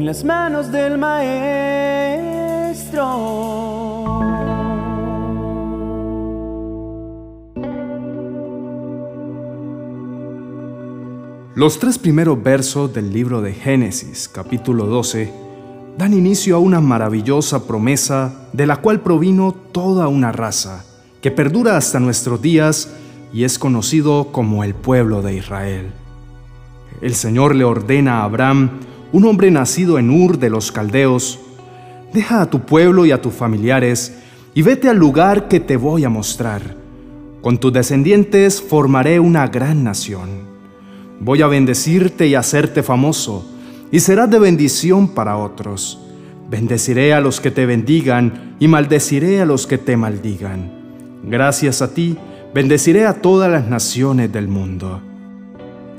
en las manos del Maestro. Los tres primeros versos del libro de Génesis, capítulo 12, dan inicio a una maravillosa promesa de la cual provino toda una raza, que perdura hasta nuestros días y es conocido como el pueblo de Israel. El Señor le ordena a Abraham, un hombre nacido en Ur de los Caldeos, deja a tu pueblo y a tus familiares y vete al lugar que te voy a mostrar. Con tus descendientes formaré una gran nación Voy a bendecirte y hacerte famoso, y serás de bendición para otros. Bendeciré a los que te bendigan y maldeciré a los que te maldigan. Gracias a ti, bendeciré a todas las naciones del mundo.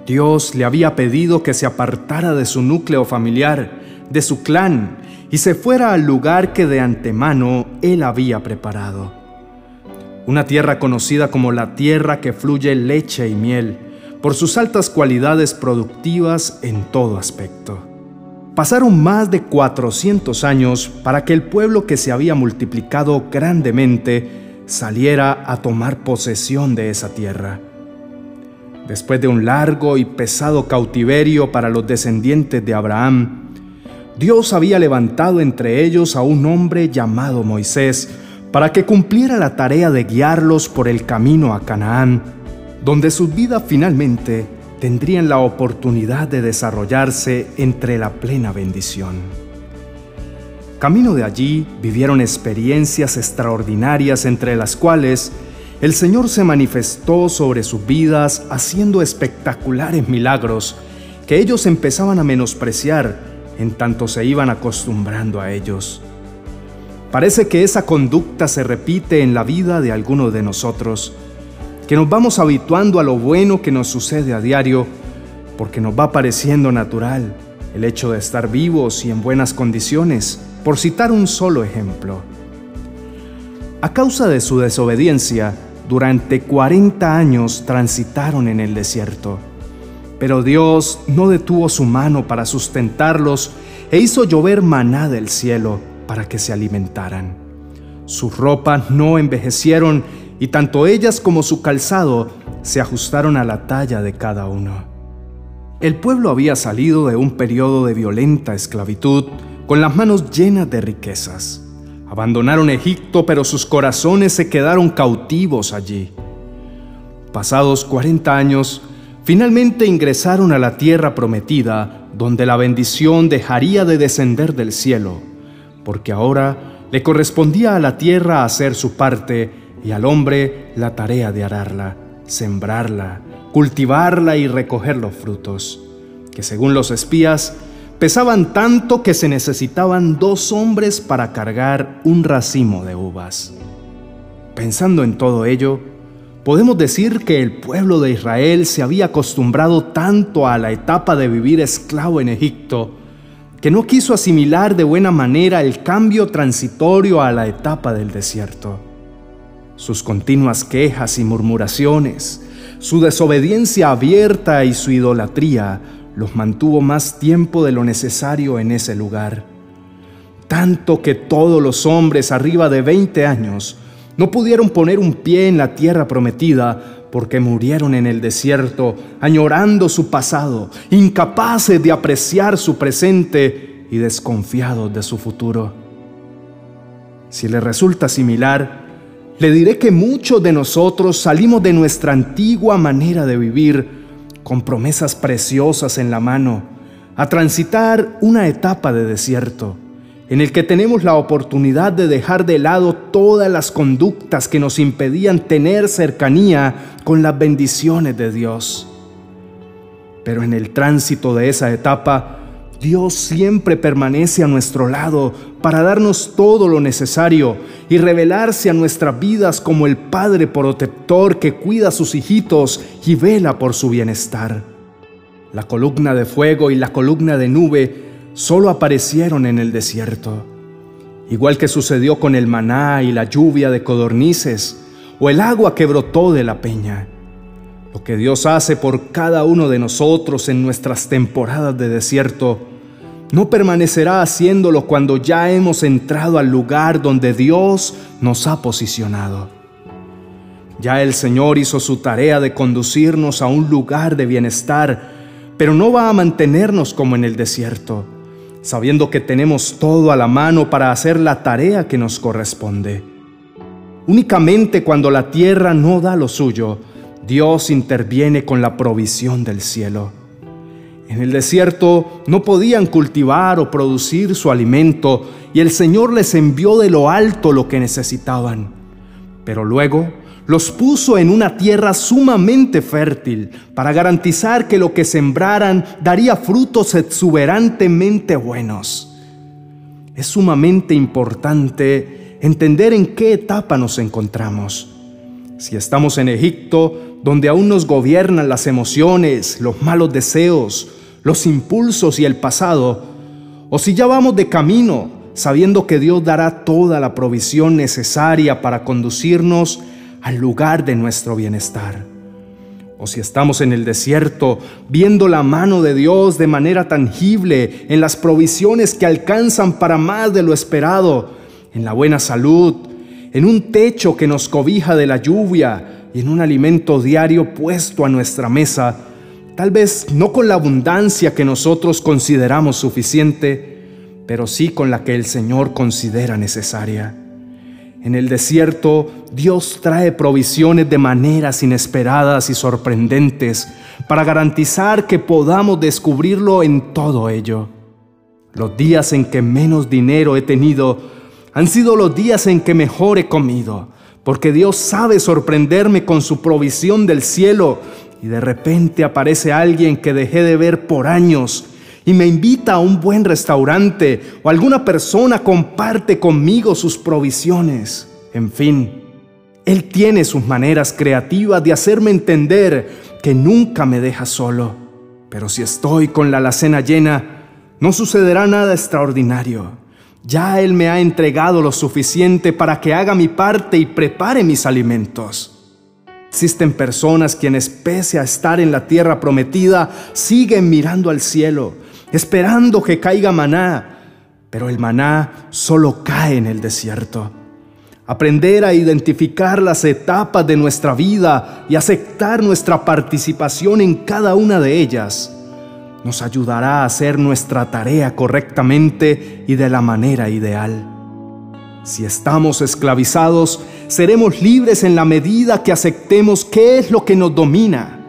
Dios le había pedido que se apartara de su núcleo familiar, de su clan, y se fuera al lugar que de antemano él había preparado. Una tierra conocida como la tierra que fluye leche y miel, por sus altas cualidades productivas en todo aspecto. Pasaron más de 400 años para que el pueblo que se había multiplicado grandemente saliera a tomar posesión de esa tierra. Después de un largo y pesado cautiverio para los descendientes de Abraham, Dios había levantado entre ellos a un hombre llamado Moisés para que cumpliera la tarea de guiarlos por el camino a Canaán donde su vida finalmente tendrían la oportunidad de desarrollarse entre la plena bendición. Camino de allí vivieron experiencias extraordinarias entre las cuales el Señor se manifestó sobre sus vidas haciendo espectaculares milagros que ellos empezaban a menospreciar en tanto se iban acostumbrando a ellos. Parece que esa conducta se repite en la vida de algunos de nosotros, que nos vamos habituando a lo bueno que nos sucede a diario, porque nos va pareciendo natural el hecho de estar vivos y en buenas condiciones, por citar un solo ejemplo. A causa de su desobediencia, durante 40 años transitaron en el desierto. Pero Dios no detuvo su mano para sustentarlos e hizo llover maná del cielo para que se alimentaran. Sus ropas no envejecieron y tanto ellas como su calzado se ajustaron a la talla de cada uno. El pueblo había salido de un periodo de violenta esclavitud con las manos llenas de riquezas. Abandonaron Egipto, pero sus corazones se quedaron cautivos allí. Pasados 40 años, finalmente ingresaron a la tierra prometida, donde la bendición dejaría de descender del cielo, porque ahora le correspondía a la tierra hacer su parte y al hombre la tarea de ararla, sembrarla, cultivarla y recoger los frutos, que según los espías pesaban tanto que se necesitaban dos hombres para cargar un racimo de uvas. Pensando en todo ello, podemos decir que el pueblo de Israel se había acostumbrado tanto a la etapa de vivir esclavo en Egipto, que no quiso asimilar de buena manera el cambio transitorio a la etapa del desierto sus continuas quejas y murmuraciones, su desobediencia abierta y su idolatría los mantuvo más tiempo de lo necesario en ese lugar. Tanto que todos los hombres arriba de 20 años no pudieron poner un pie en la tierra prometida porque murieron en el desierto, añorando su pasado, incapaces de apreciar su presente y desconfiados de su futuro. Si le resulta similar, le diré que muchos de nosotros salimos de nuestra antigua manera de vivir con promesas preciosas en la mano a transitar una etapa de desierto en el que tenemos la oportunidad de dejar de lado todas las conductas que nos impedían tener cercanía con las bendiciones de Dios. Pero en el tránsito de esa etapa, Dios siempre permanece a nuestro lado para darnos todo lo necesario y revelarse a nuestras vidas como el Padre protector que cuida a sus hijitos y vela por su bienestar. La columna de fuego y la columna de nube solo aparecieron en el desierto, igual que sucedió con el maná y la lluvia de codornices o el agua que brotó de la peña. Lo que Dios hace por cada uno de nosotros en nuestras temporadas de desierto no permanecerá haciéndolo cuando ya hemos entrado al lugar donde Dios nos ha posicionado. Ya el Señor hizo su tarea de conducirnos a un lugar de bienestar, pero no va a mantenernos como en el desierto, sabiendo que tenemos todo a la mano para hacer la tarea que nos corresponde. Únicamente cuando la tierra no da lo suyo, Dios interviene con la provisión del cielo. En el desierto no podían cultivar o producir su alimento y el Señor les envió de lo alto lo que necesitaban. Pero luego los puso en una tierra sumamente fértil para garantizar que lo que sembraran daría frutos exuberantemente buenos. Es sumamente importante entender en qué etapa nos encontramos. Si estamos en Egipto, donde aún nos gobiernan las emociones, los malos deseos, los impulsos y el pasado, o si ya vamos de camino, sabiendo que Dios dará toda la provisión necesaria para conducirnos al lugar de nuestro bienestar. O si estamos en el desierto, viendo la mano de Dios de manera tangible en las provisiones que alcanzan para más de lo esperado, en la buena salud, en un techo que nos cobija de la lluvia y en un alimento diario puesto a nuestra mesa, tal vez no con la abundancia que nosotros consideramos suficiente, pero sí con la que el Señor considera necesaria. En el desierto, Dios trae provisiones de maneras inesperadas y sorprendentes para garantizar que podamos descubrirlo en todo ello. Los días en que menos dinero he tenido han sido los días en que mejor he comido, porque Dios sabe sorprenderme con su provisión del cielo y de repente aparece alguien que dejé de ver por años y me invita a un buen restaurante o alguna persona comparte conmigo sus provisiones. En fin, Él tiene sus maneras creativas de hacerme entender que nunca me deja solo. Pero si estoy con la alacena llena, no sucederá nada extraordinario. Ya Él me ha entregado lo suficiente para que haga mi parte y prepare mis alimentos. Existen personas quienes, pese a estar en la tierra prometida, siguen mirando al cielo, esperando que caiga maná, pero el maná solo cae en el desierto. Aprender a identificar las etapas de nuestra vida y aceptar nuestra participación en cada una de ellas nos ayudará a hacer nuestra tarea correctamente y de la manera ideal. Si estamos esclavizados, seremos libres en la medida que aceptemos qué es lo que nos domina.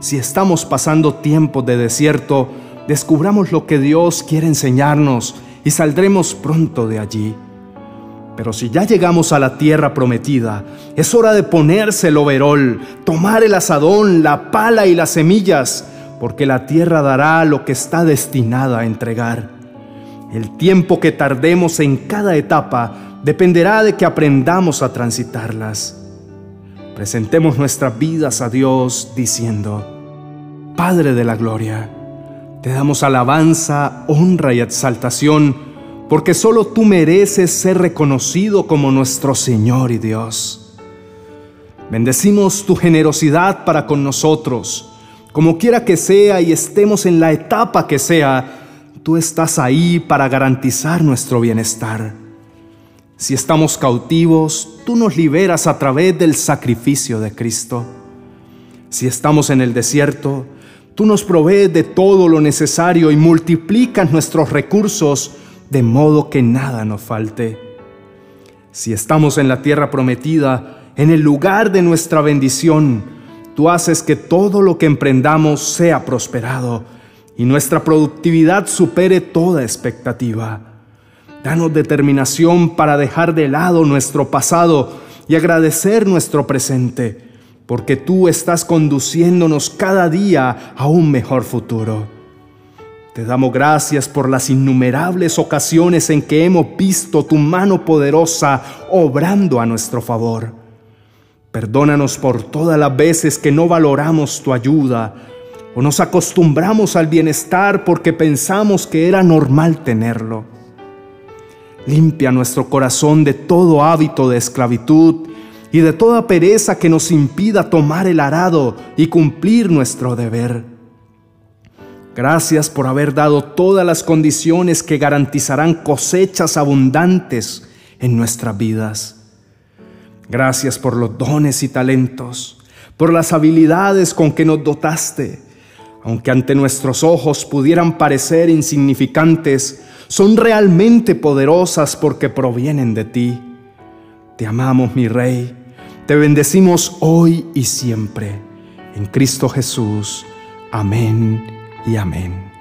Si estamos pasando tiempos de desierto, descubramos lo que Dios quiere enseñarnos y saldremos pronto de allí. Pero si ya llegamos a la tierra prometida, es hora de ponerse el overol, tomar el asadón, la pala y las semillas porque la tierra dará lo que está destinada a entregar. El tiempo que tardemos en cada etapa dependerá de que aprendamos a transitarlas. Presentemos nuestras vidas a Dios diciendo, Padre de la Gloria, te damos alabanza, honra y exaltación, porque solo tú mereces ser reconocido como nuestro Señor y Dios. Bendecimos tu generosidad para con nosotros como quiera que sea y estemos en la etapa que sea, tú estás ahí para garantizar nuestro bienestar. Si estamos cautivos, tú nos liberas a través del sacrificio de Cristo. Si estamos en el desierto, tú nos provees de todo lo necesario y multiplicas nuestros recursos de modo que nada nos falte. Si estamos en la tierra prometida, en el lugar de nuestra bendición, Tú haces que todo lo que emprendamos sea prosperado y nuestra productividad supere toda expectativa. Danos determinación para dejar de lado nuestro pasado y agradecer nuestro presente, porque tú estás conduciéndonos cada día a un mejor futuro. Te damos gracias por las innumerables ocasiones en que hemos visto tu mano poderosa obrando a nuestro favor. Perdónanos por todas las veces que no valoramos tu ayuda o nos acostumbramos al bienestar porque pensamos que era normal tenerlo. Limpia nuestro corazón de todo hábito de esclavitud y de toda pereza que nos impida tomar el arado y cumplir nuestro deber. Gracias por haber dado todas las condiciones que garantizarán cosechas abundantes en nuestras vidas. Gracias por los dones y talentos, por las habilidades con que nos dotaste. Aunque ante nuestros ojos pudieran parecer insignificantes, son realmente poderosas porque provienen de ti. Te amamos, mi Rey. Te bendecimos hoy y siempre. En Cristo Jesús. Amén y amén.